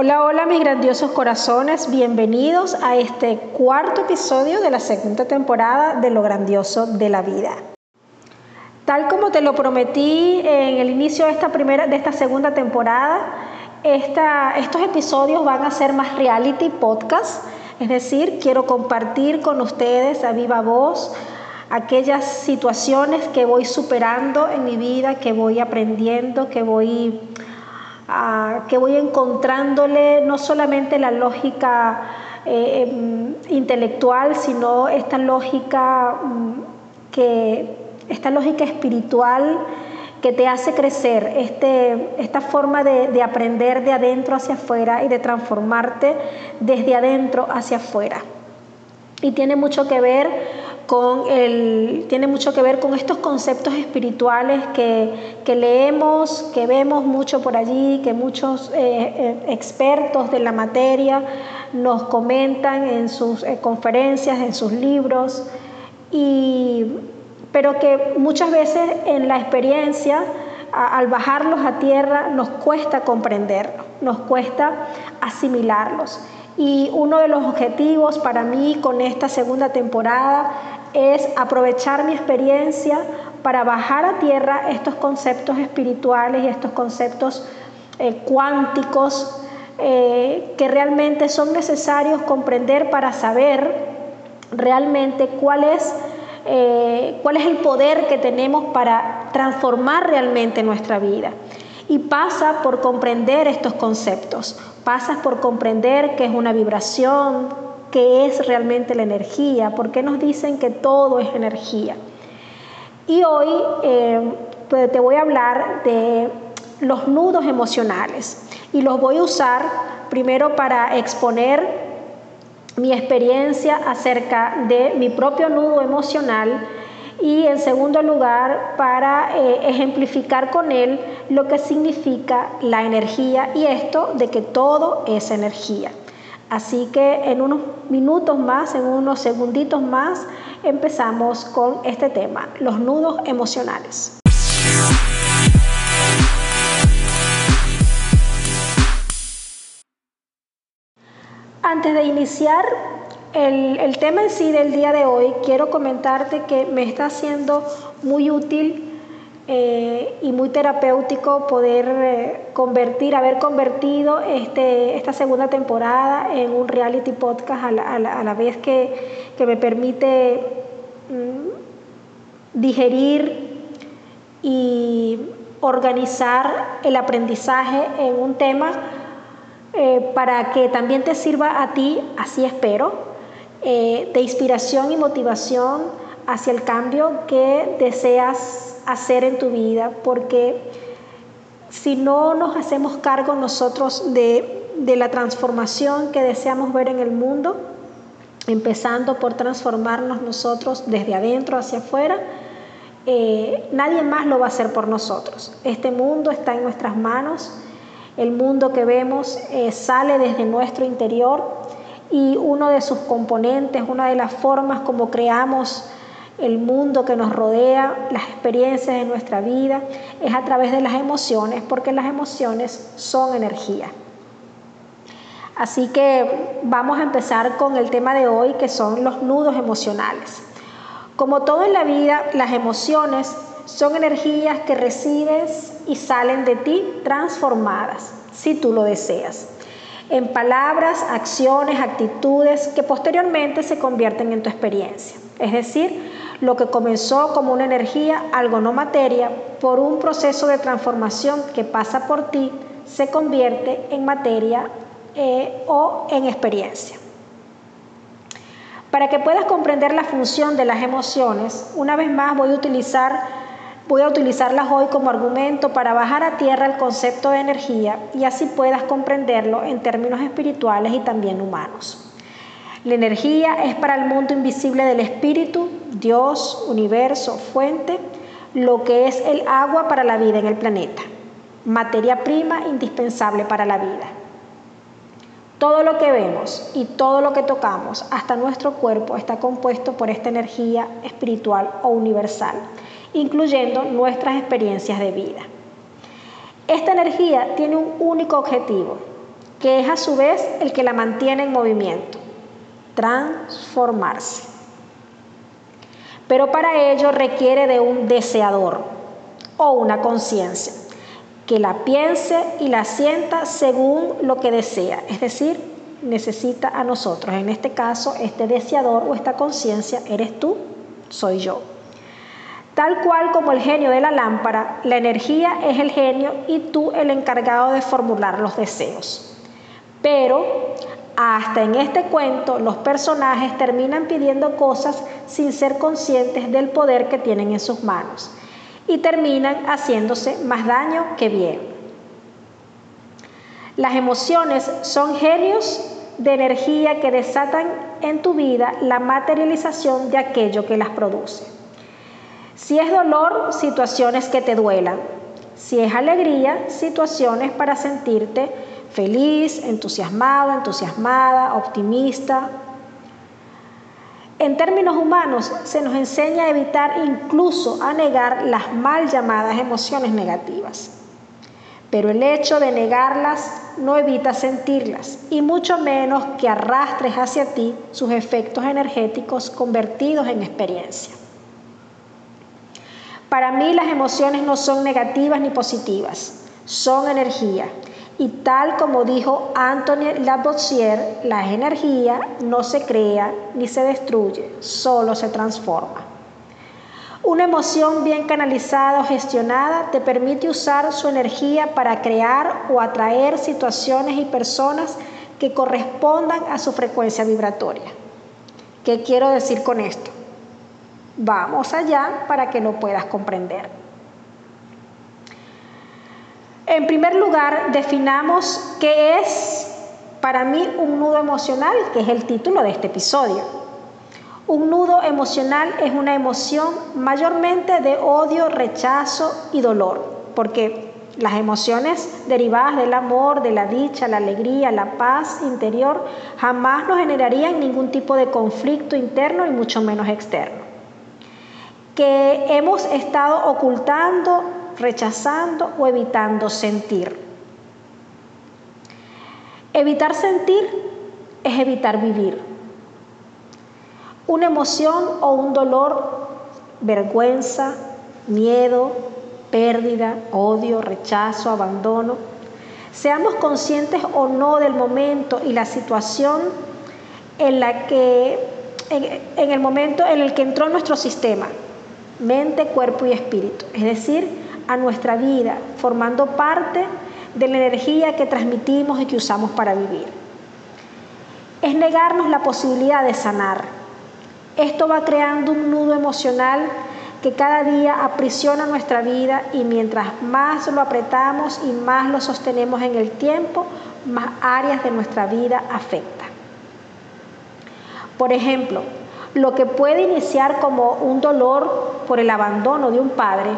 Hola, hola mis grandiosos corazones, bienvenidos a este cuarto episodio de la segunda temporada de Lo Grandioso de la Vida. Tal como te lo prometí en el inicio de esta, primera, de esta segunda temporada, estos episodios van a ser más reality podcast, es decir, quiero compartir con ustedes a viva voz aquellas situaciones que voy superando en mi vida, que voy aprendiendo, que voy que voy encontrándole no solamente la lógica eh, em, intelectual, sino esta lógica mm, que esta lógica espiritual que te hace crecer, este, esta forma de aprender de adentro hacia afuera y de transformarte desde adentro hacia afuera. Y tiene mucho que ver con el, tiene mucho que ver con estos conceptos espirituales que, leemos, que vemos mucho por allí, que muchos eh, eh, expertos de la materia nos comentan en sus eh, conferencias, en sus libros, y, pero que muchas veces en la experiencia, al bajarlos a tierra, nos cuesta comprenderlos, nos cuesta asimilarlos. Y uno de los objetivos para mí con esta segunda temporada es aprovechar mi experiencia para bajar a tierra estos conceptos espirituales y estos conceptos eh, cuánticos eh, que realmente son necesarios comprender para saber realmente cuál es, eh, cuál es el poder que tenemos para transformar realmente nuestra vida. Y pasa por comprender estos conceptos, pasa por comprender que es una vibración, qué es realmente la energía, por qué nos dicen que todo es energía. Y hoy eh, pues, te voy a hablar de los nudos emocionales y los voy a usar primero para exponer mi experiencia acerca de mi propio nudo emocional y en segundo lugar para eh, ejemplificar con él lo que significa la energía y esto de que todo es energía. Así que en unos minutos más, en unos segunditos más, empezamos con este tema, los nudos emocionales. Antes de iniciar el, tema en sí del día de hoy, quiero comentarte que me está siendo muy útil eh, y muy terapéutico poder eh, convertir, haber convertido este, esta segunda temporada en un reality podcast a la, vez que, me permite mm, digerir y organizar el aprendizaje en un tema eh, para que también te sirva a ti, así espero, de inspiración y motivación hacia el cambio que deseas hacer en tu vida, porque si no nos hacemos cargo nosotros de, la transformación que deseamos ver en el mundo, empezando por transformarnos nosotros desde adentro hacia afuera, eh, nadie más lo va a hacer por nosotros. Este mundo está en nuestras manos, el mundo que vemos eh, sale desde nuestro interior y uno de sus componentes, una de las formas como creamos el mundo que nos rodea, las experiencias de nuestra vida, es a través de las emociones, porque las emociones son energía. Así que vamos a empezar con el tema de hoy, que son los nudos emocionales. Como todo en la vida, las emociones son energías que recibes y salen de ti transformadas, si tú lo deseas, en palabras, acciones, actitudes que posteriormente se convierten en tu experiencia. Es decir, lo que comenzó como una energía, algo no materia, por un proceso de transformación que pasa por ti, se convierte en materia eh, o en experiencia. Para que puedas comprender la función de las emociones, una vez más voy a utilizar voy a utilizarlas hoy como argumento para bajar a tierra el concepto de energía y así puedas comprenderlo en términos espirituales y también humanos. La energía es para el mundo invisible del espíritu, Dios, universo, fuente, lo que es el agua para la vida en el planeta, materia prima indispensable para la vida. Todo lo que vemos y todo lo que tocamos, hasta nuestro cuerpo, está compuesto por esta energía espiritual o universal, incluyendo nuestras experiencias de vida. Esta energía tiene un único objetivo, que es a su vez el que la mantiene en movimiento, transformarse. Pero para ello requiere de un deseador o una conciencia que la piense y la sienta según lo que desea, es decir, necesita a nosotros. En este caso, este deseador o esta conciencia eres tú, soy yo. Tal cual como el genio de la lámpara, la energía es el genio y tú el encargado de formular los deseos. Pero hasta en este cuento los personajes terminan pidiendo cosas sin ser conscientes del poder que tienen en sus manos y terminan haciéndose más daño que bien. Las emociones son genios de energía que desatan en tu vida la materialización de aquello que las produce. Si es dolor, situaciones que te duelan. Si es alegría, situaciones para sentirte feliz, entusiasmado, entusiasmada, optimista. En términos humanos, se nos enseña a evitar incluso a negar las mal llamadas emociones negativas. Pero el hecho de negarlas no evita sentirlas, y mucho menos que arrastres hacia ti sus efectos energéticos convertidos en experiencia. Para mí las emociones no son negativas ni positivas, son energía y tal como dijo Anthony Lavoisier, la energía no se crea ni se destruye, solo se transforma. Una emoción bien canalizada o gestionada te permite usar su energía para crear o atraer situaciones y personas que correspondan a su frecuencia vibratoria. ¿Qué quiero decir con esto? Vamos allá para que lo puedas comprender. En primer lugar, definamos qué es para mí un nudo emocional, que es el título de este episodio. Un nudo emocional es una emoción mayormente de odio, rechazo y dolor, porque las emociones derivadas del amor, de la dicha, la alegría, la paz interior, jamás nos generarían ningún tipo de conflicto interno y mucho menos externo. Que hemos estado ocultando rechazando o evitando sentir. Evitar sentir es evitar vivir. Una emoción o un dolor, vergüenza, miedo, pérdida, odio, rechazo, abandono. Seamos conscientes o no del momento y la situación en la que en, el momento en el que entró nuestro sistema, mente, cuerpo y espíritu. Es decir, a nuestra vida, formando parte de la energía que transmitimos y que usamos para vivir. Es negarnos la posibilidad de sanar. Esto va creando un nudo emocional que cada día aprisiona nuestra vida y mientras más lo apretamos y más lo sostenemos en el tiempo, más áreas de nuestra vida afecta. Por ejemplo, lo que puede iniciar como un dolor por el abandono de un padre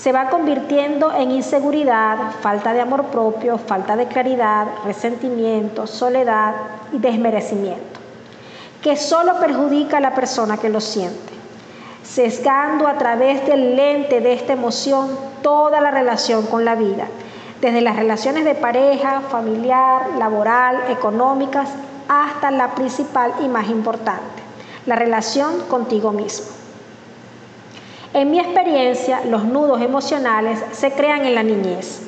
se va convirtiendo en inseguridad, falta de amor propio, falta de claridad, resentimiento, soledad y desmerecimiento, que solo perjudica a la persona que lo siente, sesgando a través del lente de esta emoción toda la relación con la vida, desde las relaciones de pareja, familiar, laboral, económicas, hasta la principal y más importante, la relación contigo mismo. En mi experiencia, los nudos emocionales se crean en la niñez,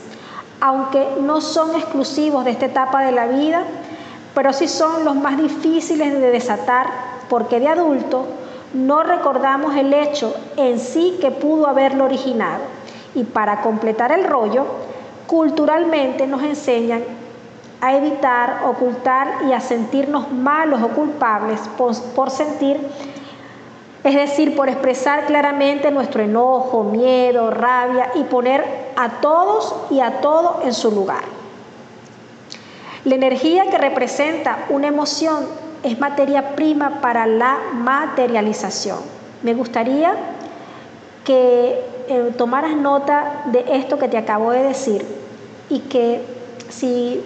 aunque no son exclusivos de esta etapa de la vida, pero sí son los más difíciles de desatar porque de adulto no recordamos el hecho en sí que pudo haberlo originado. Y para completar el rollo, culturalmente nos enseñan a evitar, ocultar y a sentirnos malos o culpables por, por sentir es decir, por expresar claramente nuestro enojo, miedo, rabia y poner a todos y a todo en su lugar. La energía que representa una emoción es materia prima para la materialización. Me gustaría que eh, tomaras nota de esto que te acabo de decir y que si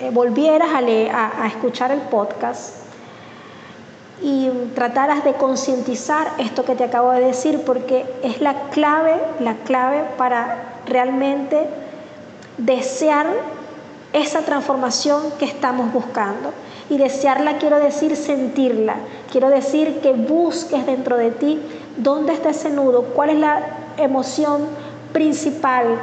eh, volvieras a escuchar el podcast, y trataras de concientizar esto que te acabo de decir porque es la clave, la clave para realmente desear esa transformación que estamos buscando. Y desearla quiero decir sentirla, quiero decir que busques dentro de ti dónde está ese nudo, cuál es la emoción principal,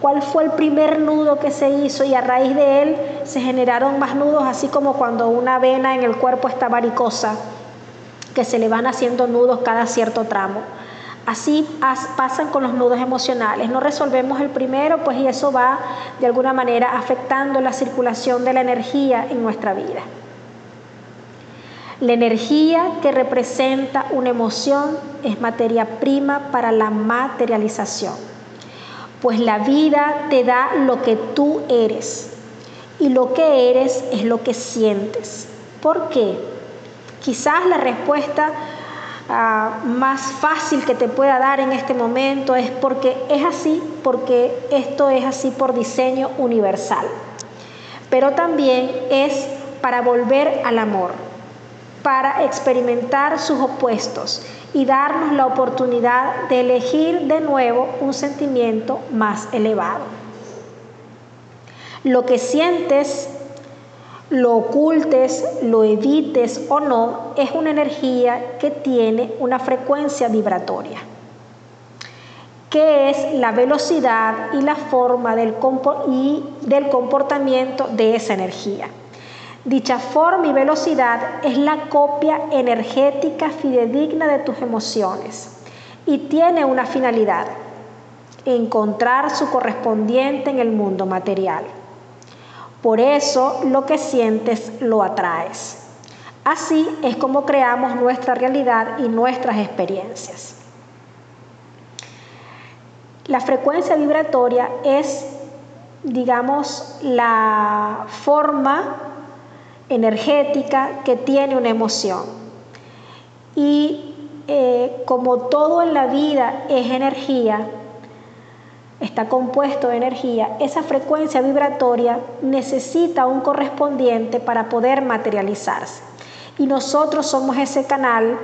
cuál fue el primer nudo que se hizo y a raíz de él se generaron más nudos, así como cuando una vena en el cuerpo está varicosa, que se le van haciendo nudos cada cierto tramo. Así pasan con los nudos emocionales. No resolvemos el primero, pues y eso va de alguna manera afectando la circulación de la energía en nuestra vida. La energía que representa una emoción es materia prima para la materialización, pues la vida te da lo que tú eres y lo que eres es lo que sientes. ¿Por qué? Quizás la respuesta ah, más fácil que te pueda dar en este momento es porque es así, porque esto es así por diseño universal. Pero también es para volver al amor para experimentar sus opuestos y darnos la oportunidad de elegir de nuevo un sentimiento más elevado. Lo que sientes, lo ocultes, lo evites o no, es una energía que tiene una frecuencia vibratoria, que es la velocidad y la forma del, comportamiento de esa energía. Dicha forma y velocidad es la copia energética fidedigna de tus emociones y tiene una finalidad, encontrar su correspondiente en el mundo material. Por eso lo que sientes lo atraes. Así es como creamos nuestra realidad y nuestras experiencias. La frecuencia vibratoria es, digamos, la forma energética que tiene una emoción. Y eh, como todo en la vida es energía, está compuesto de energía, esa frecuencia vibratoria necesita un correspondiente para poder materializarse. Y nosotros somos ese canal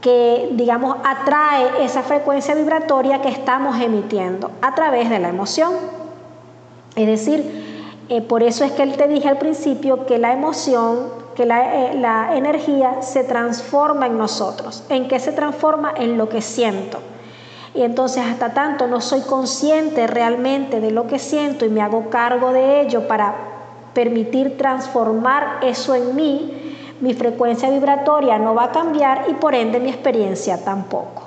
que, digamos, atrae esa frecuencia vibratoria que estamos emitiendo a través de la emoción. Es decir, eh, por eso es que él te dije al principio que la emoción, que eh, la, energía se transforma en nosotros. ¿En qué se transforma? En lo que siento. Y entonces hasta tanto no soy consciente realmente de lo que siento y me hago cargo de ello para permitir transformar eso en mí, mi frecuencia vibratoria no va a cambiar y por ende mi experiencia tampoco.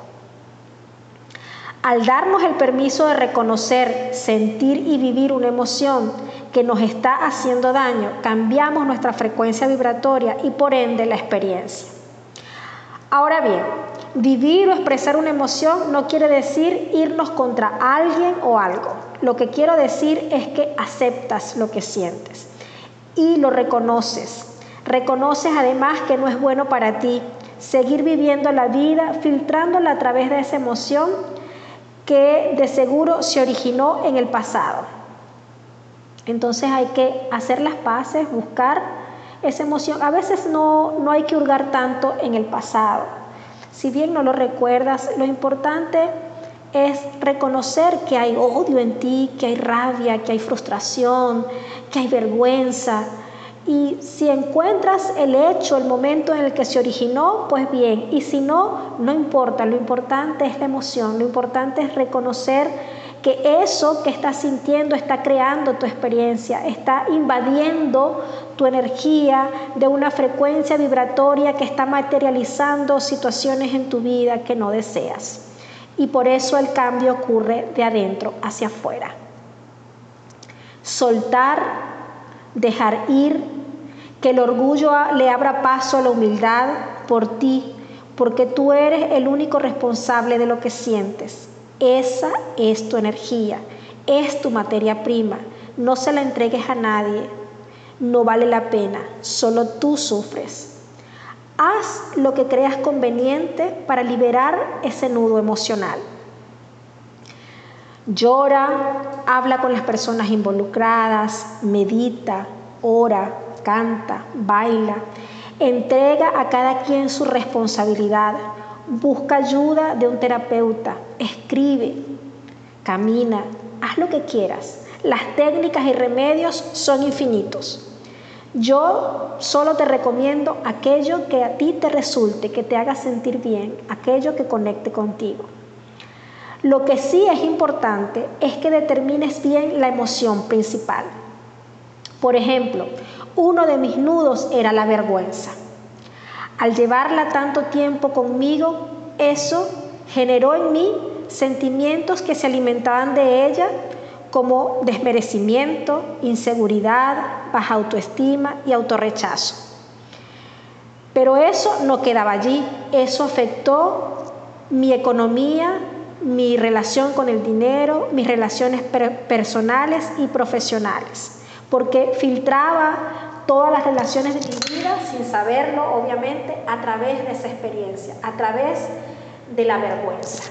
Al darnos el permiso de reconocer, sentir y vivir una emoción, que nos está haciendo daño, cambiamos nuestra frecuencia vibratoria y por ende la experiencia. Ahora bien, vivir o expresar una emoción no quiere decir irnos contra alguien o algo. Lo que quiero decir es que aceptas lo que sientes y lo reconoces. Reconoces además que no es bueno para ti seguir viviendo la vida filtrándola a través de esa emoción que de seguro se originó en el pasado. Entonces hay que hacer las paces, buscar esa emoción. A veces no, no hay que hurgar tanto en el pasado. Si bien no lo recuerdas, lo importante es reconocer que hay odio en ti, que hay rabia, que hay frustración, que hay vergüenza. Y si encuentras el hecho, el momento en el que se originó, pues bien. Y si no, no importa. Lo importante es la emoción. Lo importante es reconocer que eso que estás sintiendo está creando tu experiencia, está invadiendo tu energía de una frecuencia vibratoria que está materializando situaciones en tu vida que no deseas. Y por eso el cambio ocurre de adentro hacia afuera. Soltar, dejar ir, que el orgullo le abra paso a la humildad por ti, porque tú eres el único responsable de lo que sientes. Esa es tu energía, es tu materia prima. No se la entregues a nadie. No vale la pena, solo tú sufres. Haz lo que creas conveniente para liberar ese nudo emocional. Llora, habla con las personas involucradas, medita, ora, canta, baila. Entrega a cada quien su responsabilidad Busca ayuda de un terapeuta, escribe, camina, haz lo que quieras, las técnicas y remedios son infinitos. Yo solo te recomiendo aquello que a ti te resulte, que te haga sentir bien, aquello que conecte contigo. Lo que sí es importante es que determines bien la emoción principal. Por ejemplo, uno de mis nudos era la vergüenza. Al llevarla tanto tiempo conmigo, eso generó en mí sentimientos que se alimentaban de ella como desmerecimiento, inseguridad, baja autoestima y autorrechazo. Pero eso no quedaba allí, eso afectó mi economía, mi relación con el dinero, mis relaciones personales y profesionales, porque filtraba todas las relaciones de mi vida sin saberlo, obviamente, a través de esa experiencia, a través de la vergüenza.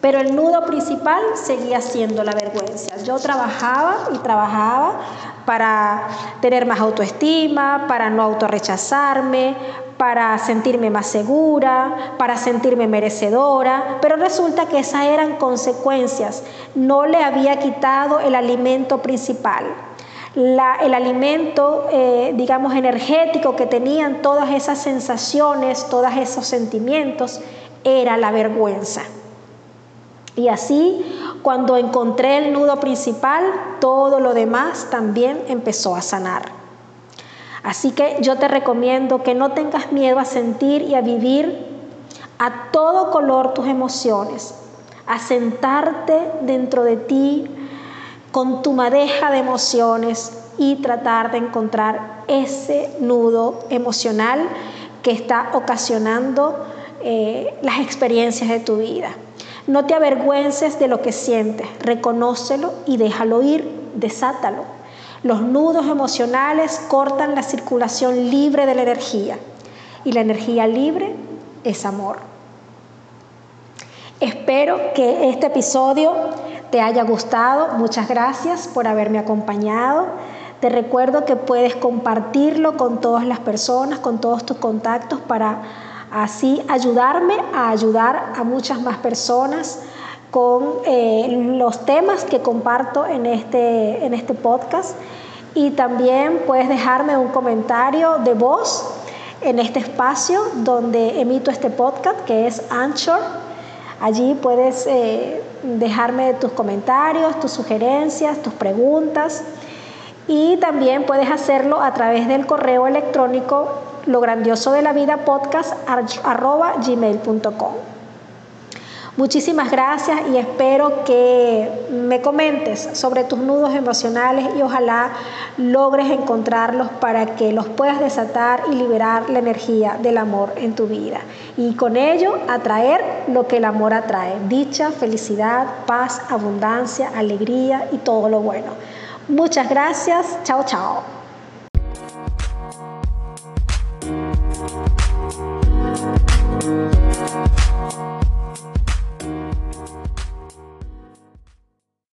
Pero el nudo principal seguía siendo la vergüenza. Yo trabajaba y trabajaba para tener más autoestima, para no autorrechazarme, para sentirme más segura, para sentirme merecedora, pero resulta que esas eran consecuencias. No le había quitado el alimento principal. el alimento, eh, digamos, energético que tenían todas esas sensaciones, todos esos sentimientos, era la vergüenza. Y así, cuando encontré el nudo principal, todo lo demás también empezó a sanar. Así que yo te recomiendo que no tengas miedo a sentir y a vivir a todo color tus emociones, a sentarte dentro de ti con tu madeja de emociones y tratar de encontrar ese nudo emocional que está ocasionando eh, las experiencias de tu vida. No te avergüences de lo que sientes, reconócelo y déjalo ir, desátalo. Los nudos emocionales cortan la circulación libre de la energía y la energía libre es amor. Espero que este episodio te haya gustado. Muchas gracias por haberme acompañado. Te recuerdo que puedes compartirlo con todas las personas, con todos tus contactos para así ayudarme a ayudar a muchas más personas con eh, los temas que comparto en este, en este podcast. Y también puedes dejarme un comentario de voz en este espacio donde emito este podcast, que es Anchor. Allí puedes eh, dejarme tus comentarios, tus sugerencias, tus preguntas. Y también puedes hacerlo a través del correo electrónico lo grandioso de la vida podcast arroba gmail.com. Muchísimas gracias y espero que me comentes sobre tus nudos emocionales y ojalá logres encontrarlos para que los puedas desatar y liberar la energía del amor en tu vida. Y con ello atraer lo que el amor atrae, dicha, felicidad, paz, abundancia, alegría y todo lo bueno. Muchas gracias, chao chao.